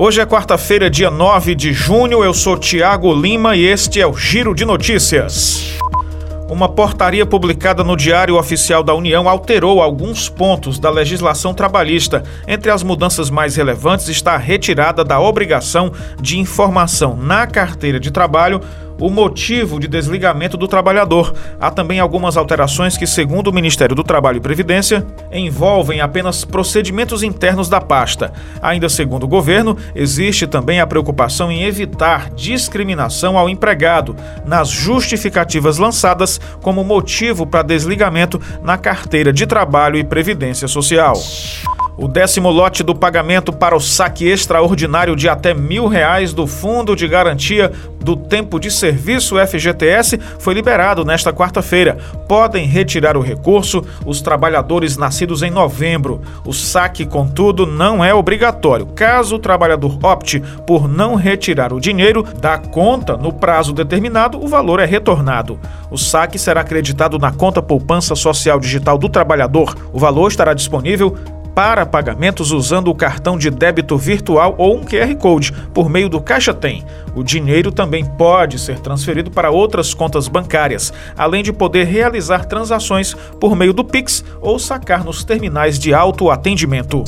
Hoje é quarta-feira, dia 9 de junho. Eu sou Tiago Lima e este é o Giro de Notícias. Uma portaria publicada no Diário Oficial da União alterou alguns pontos da legislação trabalhista. Entre as mudanças mais relevantes está a retirada da obrigação de informação na carteira de trabalho o motivo de desligamento do trabalhador. Há também algumas alterações que, segundo o Ministério do Trabalho e Previdência, envolvem apenas procedimentos internos da pasta. Ainda segundo o governo, existe também a preocupação em evitar discriminação ao empregado nas justificativas lançadas como motivo para desligamento na carteira de trabalho e previdência social. O décimo lote do pagamento para o saque extraordinário de até mil reais do Fundo de Garantia do Tempo de Serviço FGTS foi liberado nesta quarta-feira. Podem retirar o recurso os trabalhadores nascidos em novembro. O saque, contudo, não é obrigatório. Caso o trabalhador opte por não retirar o dinheiro da conta no prazo determinado, o valor é retornado. O saque será acreditado na conta poupança social digital do trabalhador. O valor estará disponível para pagamentos usando o cartão de débito virtual ou um QR Code por meio do Caixa Tem. O dinheiro também pode ser transferido para outras contas bancárias, além de poder realizar transações por meio do Pix ou sacar nos terminais de autoatendimento.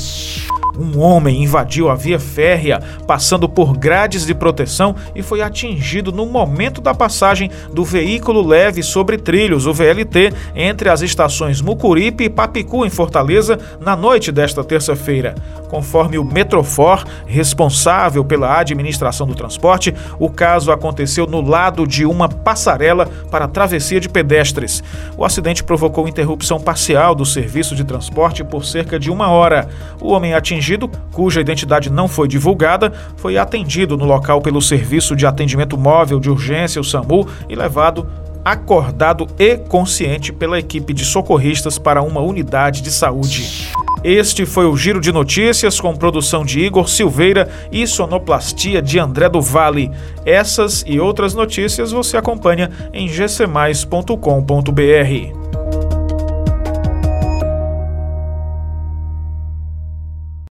Um homem invadiu a via férrea, passando por grades de proteção e foi atingido no momento da passagem do veículo leve sobre trilhos, o VLT, entre as estações Mucuripe e Papicu, em Fortaleza, na noite desta terça-feira. Conforme o Metrofor, responsável pela administração do transporte, o caso aconteceu no lado de uma passarela para travessia de pedestres. O acidente provocou interrupção parcial do serviço de transporte por cerca de uma hora. O homem atingido, cuja identidade não foi divulgada, foi atendido no local pelo Serviço de Atendimento Móvel de Urgência, o SAMU, e levado acordado e consciente pela equipe de socorristas para uma unidade de saúde. Este foi o Giro de Notícias com produção de Igor Silveira e sonoplastia de André do Vale. Essas e outras notícias você acompanha em gcmais.com.br.